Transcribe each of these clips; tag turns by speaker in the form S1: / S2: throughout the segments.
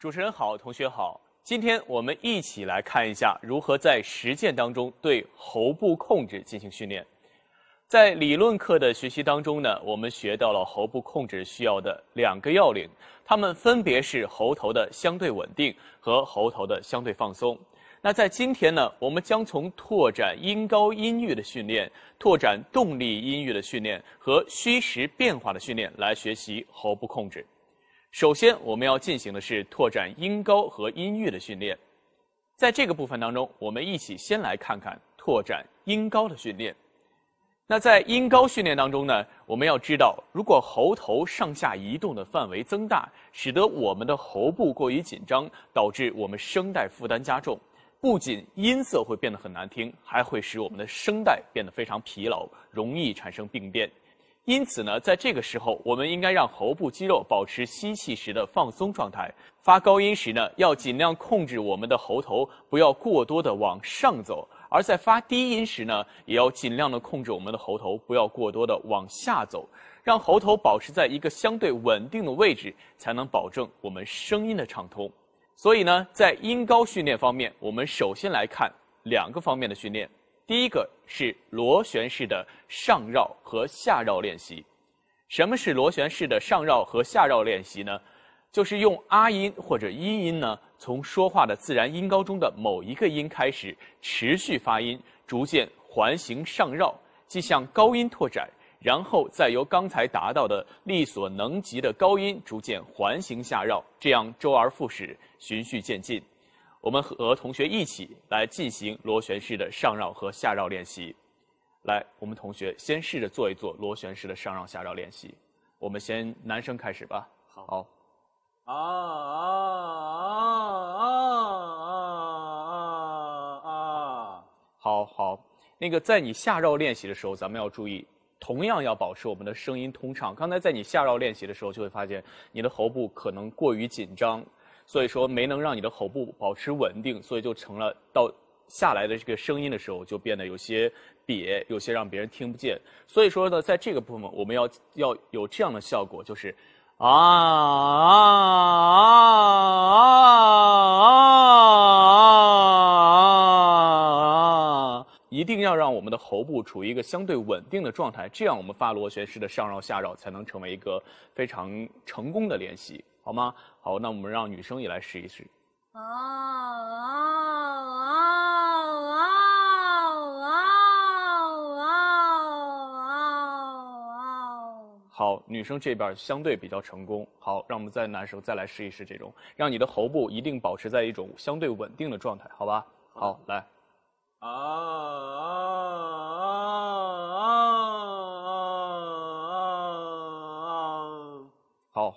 S1: 主持人好，同学好。今天我们一起来看一下如何在实践当中对喉部控制进行训练。在理论课的学习当中呢，我们学到了喉部控制需要的两个要领，它们分别是喉头的相对稳定和喉头的相对放松。那在今天呢，我们将从拓展音高音域的训练、拓展动力音域的训练和虚实变化的训练来学习喉部控制。首先，我们要进行的是拓展音高和音域的训练。在这个部分当中，我们一起先来看看拓展音高的训练。那在音高训练当中呢，我们要知道，如果喉头上下移动的范围增大，使得我们的喉部过于紧张，导致我们声带负担加重，不仅音色会变得很难听，还会使我们的声带变得非常疲劳，容易产生病变。因此呢，在这个时候，我们应该让喉部肌肉保持吸气时的放松状态。发高音时呢，要尽量控制我们的喉头不要过多的往上走；而在发低音时呢，也要尽量的控制我们的喉头不要过多的往下走，让喉头保持在一个相对稳定的位置，才能保证我们声音的畅通。所以呢，在音高训练方面，我们首先来看两个方面的训练。第一个是螺旋式的上绕和下绕练习。什么是螺旋式的上绕和下绕练习呢？就是用啊音或者一音呢，从说话的自然音高中的某一个音开始，持续发音，逐渐环形上绕，即向高音拓展，然后再由刚才达到的力所能及的高音逐渐环形下绕，这样周而复始，循序渐进。我们和同学一起来进行螺旋式的上绕和下绕练习。来，我们同学先试着做一做螺旋式的上绕下绕练习。我们先男生开始吧。
S2: 好。啊啊啊啊啊啊！
S1: 好好。那个在你下绕练习的时候，咱们要注意，同样要保持我们的声音通畅。刚才在你下绕练习的时候，就会发现你的喉部可能过于紧张。所以说没能让你的喉部保持稳定，所以就成了到下来的这个声音的时候就变得有些瘪，有些让别人听不见。所以说呢，在这个部分我们要要有这样的效果，就是啊啊啊啊！一定要让我们的喉部处于一个相对稳定的状态，这样我们发螺旋式的上绕下绕才能成为一个非常成功的练习。好吗？好，那我们让女生也来试一试。啊啊啊啊啊啊啊！好，女生这边相对比较成功。好，让我们再男生再来试一试这种，让你的喉部一定保持在一种相对稳定的状态，好吧？好，来。啊啊！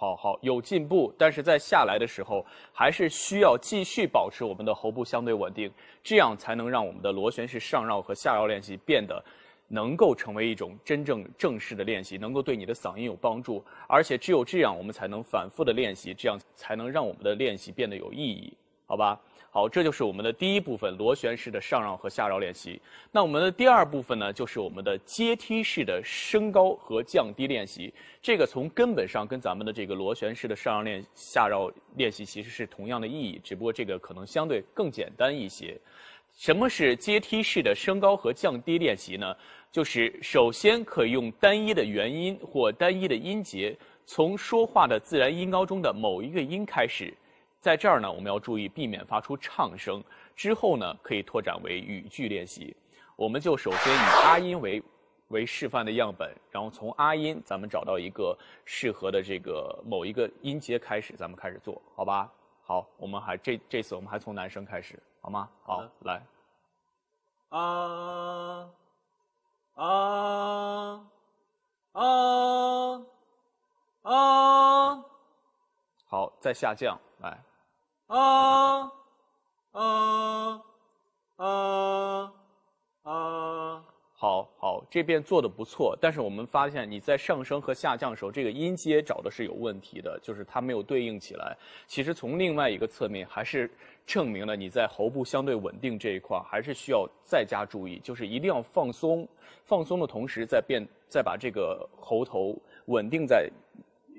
S1: 好，好，有进步，但是在下来的时候，还是需要继续保持我们的喉部相对稳定，这样才能让我们的螺旋式上绕和下绕练习变得能够成为一种真正正式的练习，能够对你的嗓音有帮助。而且只有这样，我们才能反复的练习，这样才能让我们的练习变得有意义，好吧？好，这就是我们的第一部分螺旋式的上绕和下绕练习。那我们的第二部分呢，就是我们的阶梯式的升高和降低练习。这个从根本上跟咱们的这个螺旋式的上绕练下绕练习其实是同样的意义，只不过这个可能相对更简单一些。什么是阶梯式的升高和降低练习呢？就是首先可以用单一的元音或单一的音节，从说话的自然音高中的某一个音开始。在这儿呢，我们要注意避免发出唱声。之后呢，可以拓展为语句练习。我们就首先以啊音为为示范的样本，然后从啊音，咱们找到一个适合的这个某一个音节开始，咱们开始做好吧？好，我们还这这次我们还从男生开始，好吗？好，来。啊啊啊啊！好，再下降，来。啊啊啊啊！好好，这边做的不错，但是我们发现你在上升和下降的时候，这个音阶找的是有问题的，就是它没有对应起来。其实从另外一个侧面，还是证明了你在喉部相对稳定这一块还是需要再加注意，就是一定要放松，放松的同时再变，再把这个喉头稳定在。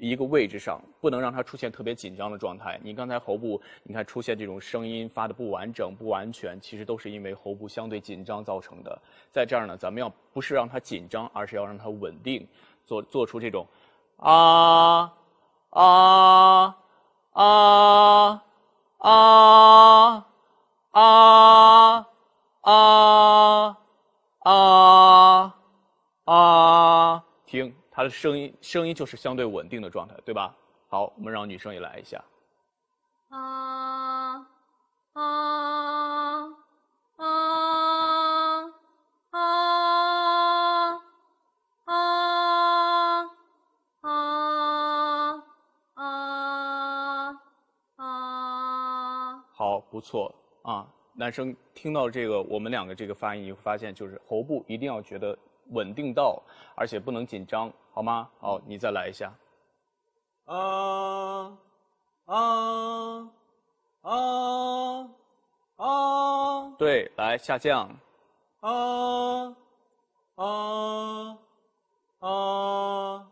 S1: 一个位置上不能让它出现特别紧张的状态。你刚才喉部，你看出现这种声音发的不完整、不完全，其实都是因为喉部相对紧张造成的。在这儿呢，咱们要不是让它紧张，而是要让它稳定，做做出这种啊啊啊啊啊啊啊啊停。它的声音声音就是相对稳定的状态，对吧？好，我们让女生也来一下。啊啊啊啊啊啊啊啊！好，不错啊！男生听到这个，我们两个这个发音，你会发现就是喉部一定要觉得稳定到，而且不能紧张。好吗？好，你再来一下。啊啊啊啊！对，来下降。啊啊啊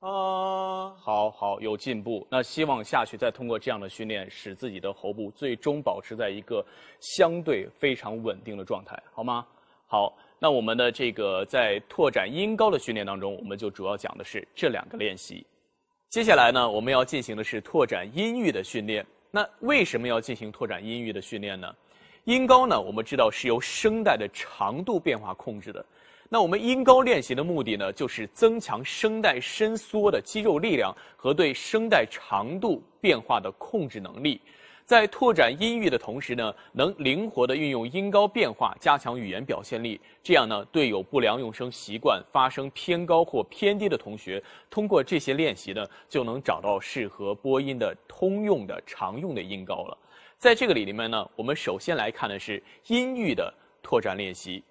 S1: 啊！好好，有进步。那希望下去再通过这样的训练，使自己的喉部最终保持在一个相对非常稳定的状态，好吗？好。那我们的这个在拓展音高的训练当中，我们就主要讲的是这两个练习。接下来呢，我们要进行的是拓展音域的训练。那为什么要进行拓展音域的训练呢？音高呢，我们知道是由声带的长度变化控制的。那我们音高练习的目的呢，就是增强声带伸缩的肌肉力量和对声带长度变化的控制能力。在拓展音域的同时呢，能灵活地运用音高变化，加强语言表现力。这样呢，对有不良用声习惯、发声偏高或偏低的同学，通过这些练习呢，就能找到适合播音的通用的常用的音高了。在这个里里面呢，我们首先来看的是音域的拓展练习。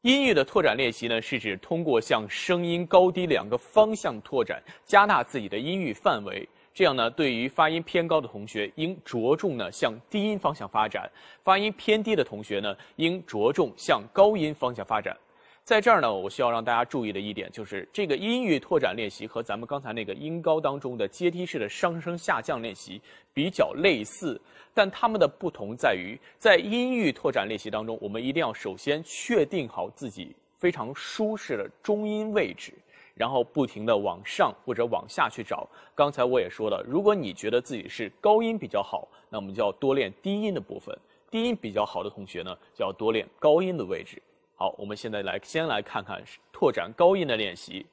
S1: 音域的拓展练习呢，是指通过向声音高低两个方向拓展，加大自己的音域范围。这样呢，对于发音偏高的同学，应着重呢向低音方向发展；发音偏低的同学呢，应着重向高音方向发展。在这儿呢，我需要让大家注意的一点就是，这个音域拓展练习和咱们刚才那个音高当中的阶梯式的上升下降练习比较类似，但它们的不同在于，在音域拓展练习当中，我们一定要首先确定好自己非常舒适的中音位置。然后不停地往上或者往下去找。刚才我也说了，如果你觉得自己是高音比较好，那我们就要多练低音的部分；低音比较好的同学呢，就要多练高音的位置。好，我们现在来先来看看拓展高音的练习。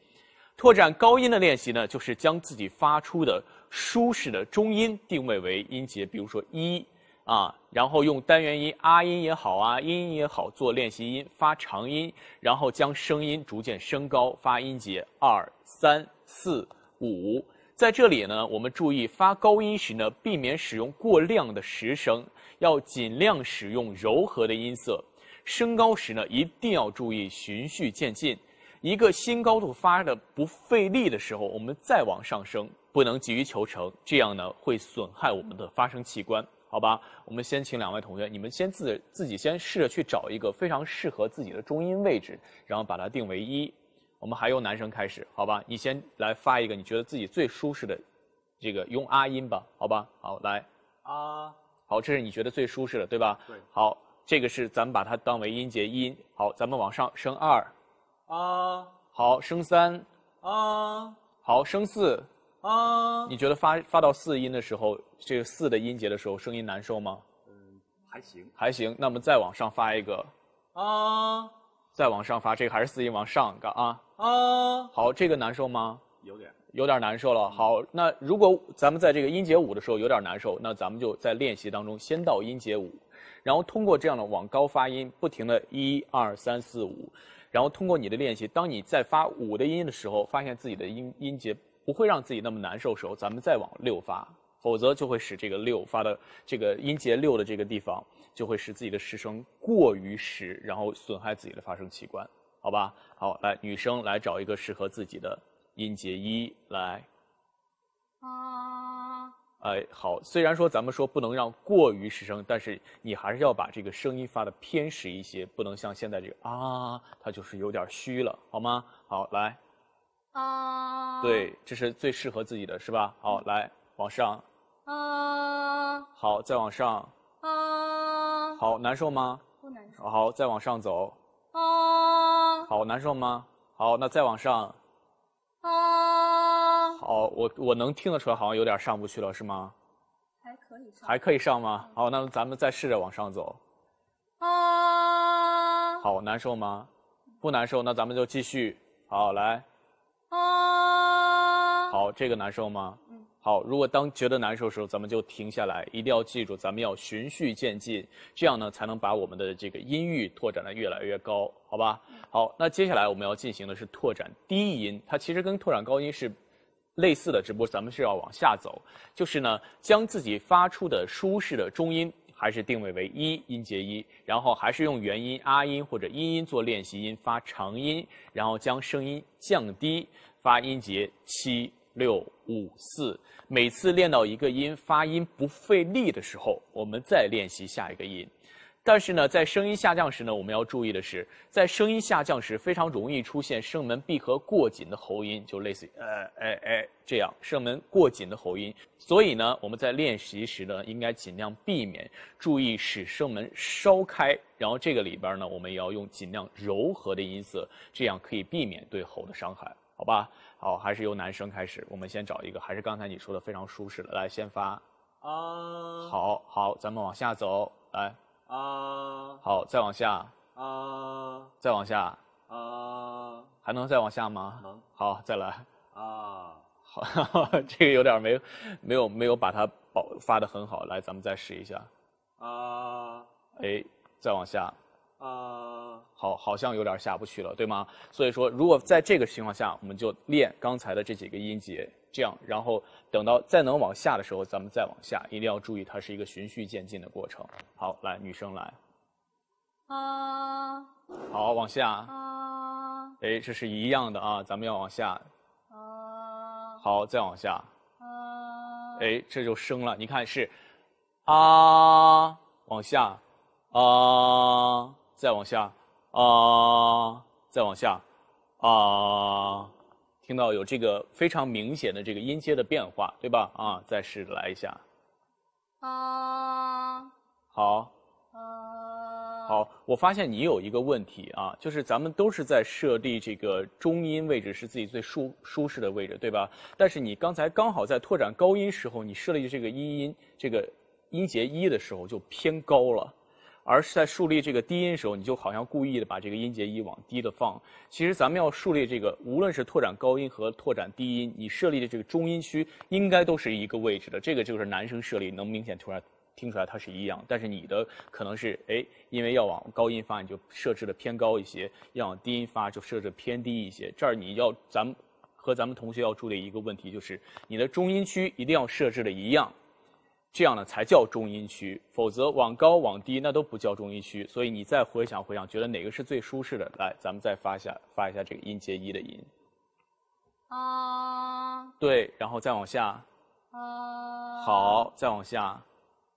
S1: 拓展高音的练习呢，就是将自己发出的舒适的中音定位为音节，比如说一。啊，然后用单元音啊音也好啊，音也好做练习音发长音，然后将声音逐渐升高，发音节二三四五。在这里呢，我们注意发高音时呢，避免使用过亮的实声，要尽量使用柔和的音色。升高时呢，一定要注意循序渐进，一个新高度发的不费力的时候，我们再往上升，不能急于求成，这样呢会损害我们的发声器官。好吧，我们先请两位同学，你们先自自己先试着去找一个非常适合自己的中音位置，然后把它定为一。我们还由男生开始，好吧？你先来发一个你觉得自己最舒适的，这个用啊音吧，好吧？好，来啊，好，这是你觉得最舒适的，对吧？
S2: 对。
S1: 好，这个是咱们把它当为音节音。好，咱们往上升二啊，好，升三啊，好，升四。啊，你觉得发发到四音的时候，这个四的音节的时候，声音难受吗？
S2: 嗯，还行，
S1: 还行。那么再往上发一个啊，再往上发，这个还是四音往上个啊啊。好，这个难受吗？
S2: 有点，
S1: 有点难受了。好，那如果咱们在这个音节五的时候有点难受，那咱们就在练习当中先到音节五，然后通过这样的往高发音，不停的一二三四五，然后通过你的练习，当你在发五的音的时候，发现自己的音音节。不会让自己那么难受时候，咱们再往六发，否则就会使这个六发的这个音节六的这个地方，就会使自己的失声过于实，然后损害自己的发声器官，好。好吧？好，来，女生来找一个适合自己的音节一来。
S3: 啊。
S1: 哎，好，虽然说咱们说不能让过于失声，但是你还是要把这个声音发的偏实一些，不能像现在这个啊，它就是有点虚了，好吗？好，来。
S3: 啊。
S1: 对，这是最适合自己的，是吧？好，来，往上。
S3: 啊。
S1: 好，再往上。
S3: 啊。
S1: 好，难受吗？
S3: 不难受。
S1: 好，再往上走。
S3: 啊。
S1: 好，难受吗？好，那再往上。
S3: 啊。
S1: 好，我我能听得出来，好像有点上不去了，是吗？
S3: 还可以上。
S1: 还可以上吗？好，那咱们再试着往上走。
S3: 啊。
S1: 好，难受吗？不难受，那咱们就继续。好，来。
S3: 啊。
S1: 好，这个难受吗？
S3: 嗯。
S1: 好，如果当觉得难受的时候，咱们就停下来，一定要记住，咱们要循序渐进，这样呢才能把我们的这个音域拓展的越来越高，好吧？好，那接下来我们要进行的是拓展低音，它其实跟拓展高音是类似的，只不过咱们是要往下走，就是呢将自己发出的舒适的中音还是定位为一音节一，然后还是用元音啊音或者音音做练习音发长音，然后将声音降低发音节七。六五四，每次练到一个音发音不费力的时候，我们再练习下一个音。但是呢，在声音下降时呢，我们要注意的是，在声音下降时非常容易出现声门闭合过紧的喉音，就类似于呃哎哎这样声门过紧的喉音。所以呢，我们在练习时呢，应该尽量避免，注意使声门稍开。然后这个里边呢，我们也要用尽量柔和的音色，这样可以避免对喉的伤害，好吧？好，还是由男生开始。我们先找一个，还是刚才你说的非常舒适的，来先发。
S2: 啊。
S1: 好好，咱们往下走，来。
S2: 啊。
S1: 好，再往下。
S2: 啊。
S1: 再往下。
S2: 啊。
S1: 还能再往下吗？
S2: 能。
S1: 好，再来。
S2: 啊。
S1: 好，这个有点没，没有没有把它保发的很好。来，咱们再试一下。
S2: 啊。
S1: 哎，再往下。
S2: 啊，
S1: 好，好像有点下不去了，对吗？所以说，如果在这个情况下，我们就练刚才的这几个音节，这样，然后等到再能往下的时候，咱们再往下，一定要注意，它是一个循序渐进的过程。好，来，女生来。
S3: 啊。
S1: 好，往下。
S3: 啊。
S1: 哎，这是一样的啊，咱们要往下。
S3: 啊。
S1: 好，再往下。
S3: 啊。
S1: 哎，这就升了，你看是，啊，往下，啊。再往下，啊，再往下，啊，听到有这个非常明显的这个音阶的变化，对吧？啊，再试着来一下，
S3: 啊，
S1: 好，
S3: 啊，
S1: 好，我发现你有一个问题啊，就是咱们都是在设立这个中音位置是自己最舒舒适的位置，对吧？但是你刚才刚好在拓展高音时候，你设立这个音音这个音节一的时候就偏高了。而是在树立这个低音时候，你就好像故意的把这个音节一往低的放。其实咱们要树立这个，无论是拓展高音和拓展低音，你设立的这个中音区应该都是一个位置的。这个就是男生设立能明显突然听出来它是一样，但是你的可能是哎，因为要往高音发，你就设置的偏高一些；要往低音发，就设置偏低一些。这儿你要咱们和咱们同学要注意一个问题，就是你的中音区一定要设置的一样。这样呢才叫中音区，否则往高往低那都不叫中音区。所以你再回想回想，觉得哪个是最舒适的？来，咱们再发一下发一下这个音节一的音。
S3: 啊。
S1: 对，然后再往下。
S3: 啊。
S1: 好，再往下。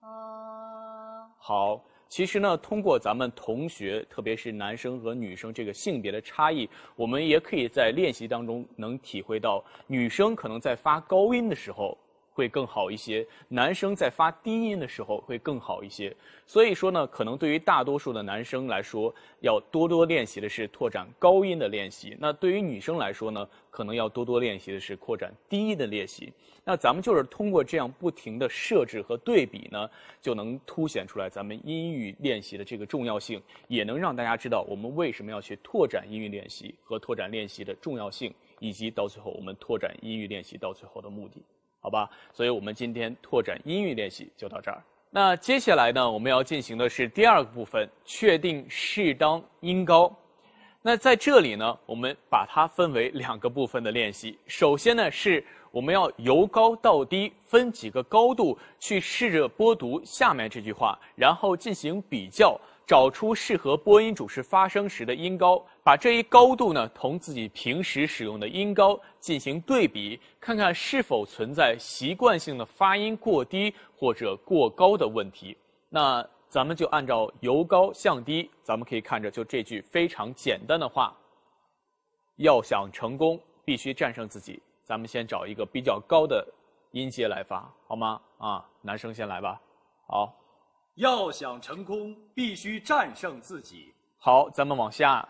S3: 啊。
S1: 好，其实呢，通过咱们同学，特别是男生和女生这个性别的差异，我们也可以在练习当中能体会到，女生可能在发高音的时候。会更好一些，男生在发低音的时候会更好一些。所以说呢，可能对于大多数的男生来说，要多多练习的是拓展高音的练习。那对于女生来说呢，可能要多多练习的是扩展低音的练习。那咱们就是通过这样不停的设置和对比呢，就能凸显出来咱们音域练习的这个重要性，也能让大家知道我们为什么要去拓展音域练习和拓展练习的重要性，以及到最后我们拓展音域练习到最后的目的。好吧，所以我们今天拓展音域练习就到这儿。那接下来呢，我们要进行的是第二个部分，确定适当音高。那在这里呢，我们把它分为两个部分的练习。首先呢，是我们要由高到低分几个高度去试着播读下面这句话，然后进行比较，找出适合播音主持发声时的音高，把这一高度呢同自己平时使用的音高进行对比，看看是否存在习惯性的发音过低或者过高的问题。那咱们就按照由高向低，咱们可以看着就这句非常简单的话：要想成功，必须战胜自己。咱们先找一个比较高的音阶来发，好吗？啊，男生先来吧。好，
S2: 要想成功，必须战胜自己。
S1: 好，咱们往下。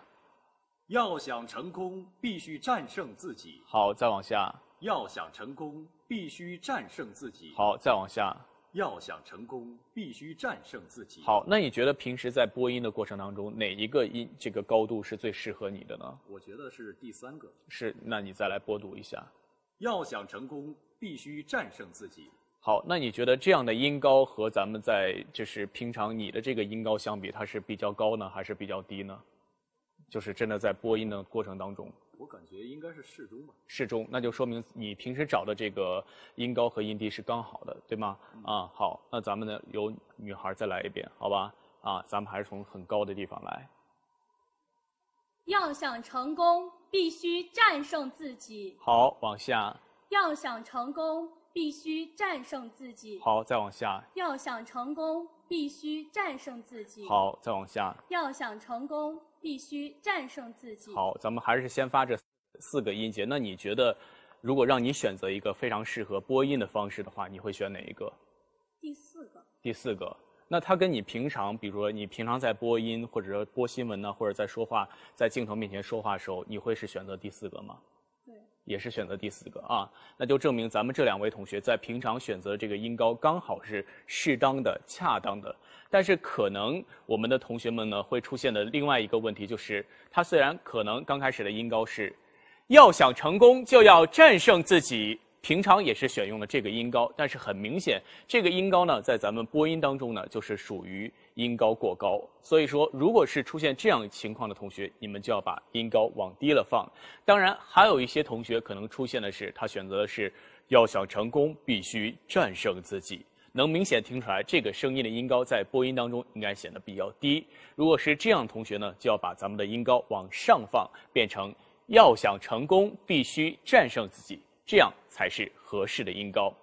S2: 要想成功，必须战胜自己。
S1: 好，再往下。
S2: 要想成功，必须战胜自己。
S1: 好，再往下。
S2: 要想成功，必须战胜自己。
S1: 好，那你觉得平时在播音的过程当中，哪一个音这个高度是最适合你的呢？
S2: 我觉得是第三个。
S1: 是，那你再来播读一下。
S2: 要想成功，必须战胜自己。
S1: 好，那你觉得这样的音高和咱们在就是平常你的这个音高相比，它是比较高呢，还是比较低呢？就是真的在播音的过程当中，
S2: 我感觉应该是适中吧。
S1: 适中，那就说明你平时找的这个音高和音低是刚好的，对吗？啊，好，那咱们呢由女孩再来一遍，好吧？啊，咱们还是从很高的地方来。
S3: 要想成功，必须战胜自己。
S1: 好，往下。
S3: 要想成功。必须战胜自己。
S1: 好，再往下。
S3: 要想成功，必须战胜自己。
S1: 好，再往下。
S3: 要想成功，必须战胜自己。
S1: 好，咱们还是先发这四个音节。那你觉得，如果让你选择一个非常适合播音的方式的话，你会选哪一个？
S3: 第四个。
S1: 第四个。那它跟你平常，比如说你平常在播音，或者说播新闻呢，或者在说话，在镜头面前说话的时候，你会是选择第四个吗？也是选择第四个啊，那就证明咱们这两位同学在平常选择这个音高刚好是适当的、恰当的。但是可能我们的同学们呢会出现的另外一个问题就是，他虽然可能刚开始的音高是，要想成功就要战胜自己。平常也是选用了这个音高，但是很明显，这个音高呢，在咱们播音当中呢，就是属于音高过高。所以说，如果是出现这样情况的同学，你们就要把音高往低了放。当然，还有一些同学可能出现的是，他选择的是要想成功，必须战胜自己。能明显听出来，这个声音的音高在播音当中应该显得比较低。如果是这样同学呢，就要把咱们的音高往上放，变成要想成功，必须战胜自己。这样才是合适的音高。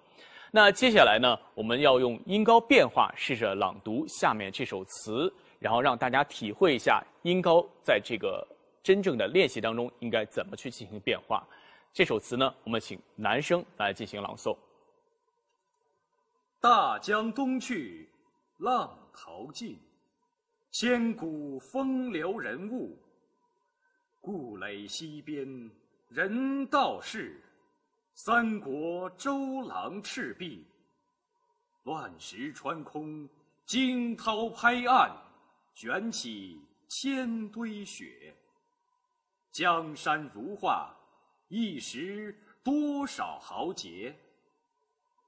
S1: 那接下来呢，我们要用音高变化试着朗读下面这首词，然后让大家体会一下音高在这个真正的练习当中应该怎么去进行变化。这首词呢，我们请男生来进行朗诵。
S2: 大江东去，浪淘尽，千古风流人物。故垒西边，人道是。三国周郎赤壁，乱石穿空，惊涛拍岸，卷起千堆雪。江山如画，一时多少豪杰。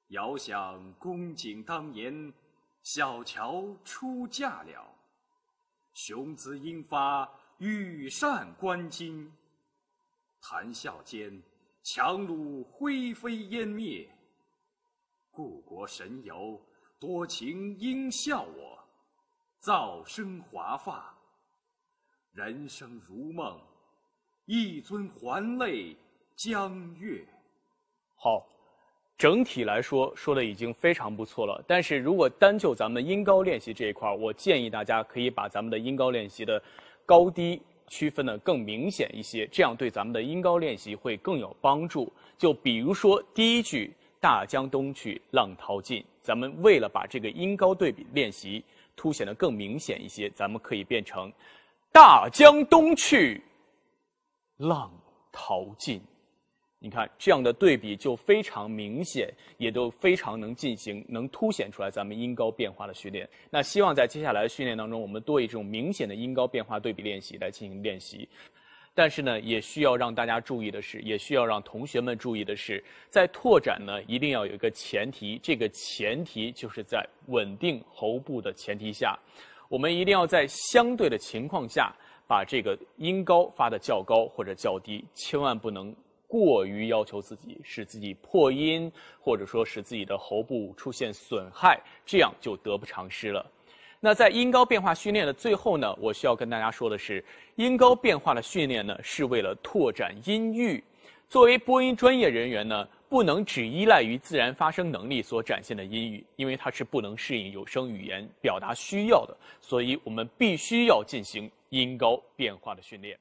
S2: 遥想公瑾当年，小乔出嫁了，雄姿英发，羽扇纶巾。谈笑间。强虏灰飞烟灭，故国神游，多情应笑我，早生华发。人生如梦，一尊还酹江月。
S1: 好，整体来说说的已经非常不错了。但是如果单就咱们音高练习这一块我建议大家可以把咱们的音高练习的高低。区分的更明显一些，这样对咱们的音高练习会更有帮助。就比如说第一句“大江东去，浪淘尽”，咱们为了把这个音高对比练习凸显的更明显一些，咱们可以变成“大江东去，浪淘尽”。你看这样的对比就非常明显，也都非常能进行，能凸显出来咱们音高变化的训练。那希望在接下来的训练当中，我们多以这种明显的音高变化对比练习来进行练习。但是呢，也需要让大家注意的是，也需要让同学们注意的是，在拓展呢，一定要有一个前提，这个前提就是在稳定喉部的前提下，我们一定要在相对的情况下，把这个音高发的较高或者较低，千万不能。过于要求自己，使自己破音，或者说使自己的喉部出现损害，这样就得不偿失了。那在音高变化训练的最后呢，我需要跟大家说的是，音高变化的训练呢，是为了拓展音域。作为播音专业人员呢，不能只依赖于自然发声能力所展现的音域，因为它是不能适应有声语言表达需要的，所以我们必须要进行音高变化的训练。